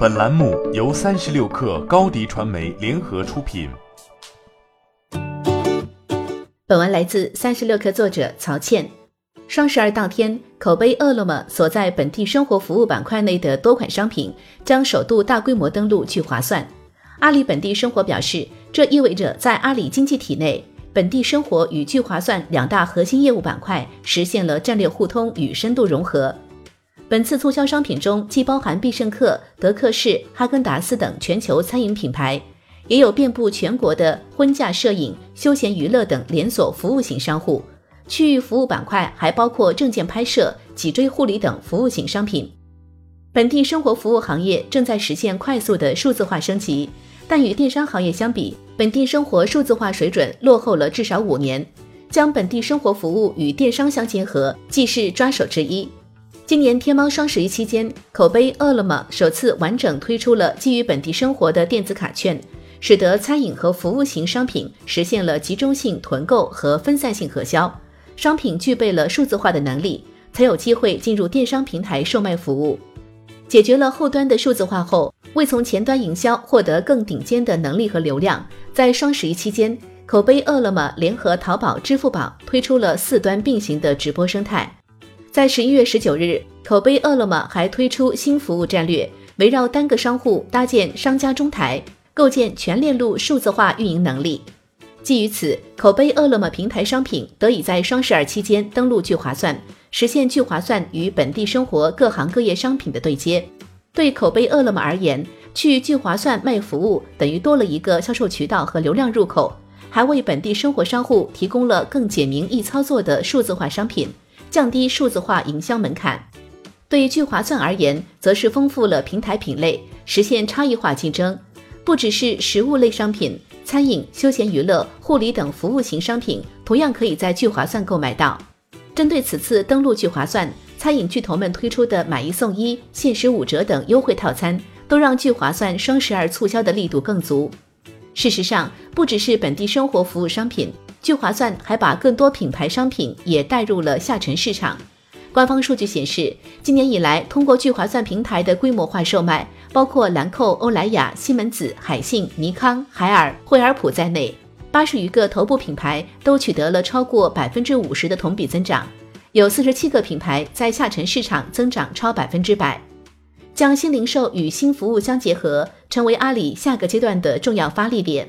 本栏目由三十六氪高低传媒联合出品。本文来自三十六氪作者曹倩。双十二当天，口碑饿了么所在本地生活服务板块内的多款商品将首度大规模登陆聚划算。阿里本地生活表示，这意味着在阿里经济体内，本地生活与聚划算两大核心业务板块实现了战略互通与深度融合。本次促销商品中既包含必胜客、德克士、哈根达斯等全球餐饮品牌，也有遍布全国的婚嫁摄影、休闲娱乐等连锁服务型商户。区域服务板块还包括证件拍摄、脊椎护理等服务型商品。本地生活服务行业正在实现快速的数字化升级，但与电商行业相比，本地生活数字化水准落后了至少五年。将本地生活服务与电商相结合，既是抓手之一。今年天猫双十一期间，口碑饿了么首次完整推出了基于本地生活的电子卡券，使得餐饮和服务型商品实现了集中性囤购和分散性核销，商品具备了数字化的能力，才有机会进入电商平台售卖服务。解决了后端的数字化后，为从前端营销获得更顶尖的能力和流量，在双十一期间，口碑饿了么联合淘宝、支付宝推出了四端并行的直播生态。在十一月十九日，口碑饿了么还推出新服务战略，围绕单个商户搭建商家中台，构建全链路数字化运营能力。基于此，口碑饿了么平台商品得以在双十二期间登陆聚划算，实现聚划算与本地生活各行各业商品的对接。对口碑饿了么而言，去聚划算卖服务等于多了一个销售渠道和流量入口，还为本地生活商户提供了更简明易操作的数字化商品。降低数字化营销门槛，对聚划算而言，则是丰富了平台品类，实现差异化竞争。不只是食物类商品，餐饮、休闲娱乐、护理等服务型商品，同样可以在聚划算购买到。针对此次登陆聚划算，餐饮巨头们推出的买一送一、限时五折等优惠套餐，都让聚划算双十二促销的力度更足。事实上，不只是本地生活服务商品。聚划算还把更多品牌商品也带入了下沉市场。官方数据显示，今年以来，通过聚划算平台的规模化售卖，包括兰蔻、欧莱雅、西门子、海信、尼康、海尔、惠而浦在内，八十余个头部品牌都取得了超过百分之五十的同比增长，有四十七个品牌在下沉市场增长超百分之百。将新零售与新服务相结合，成为阿里下个阶段的重要发力点。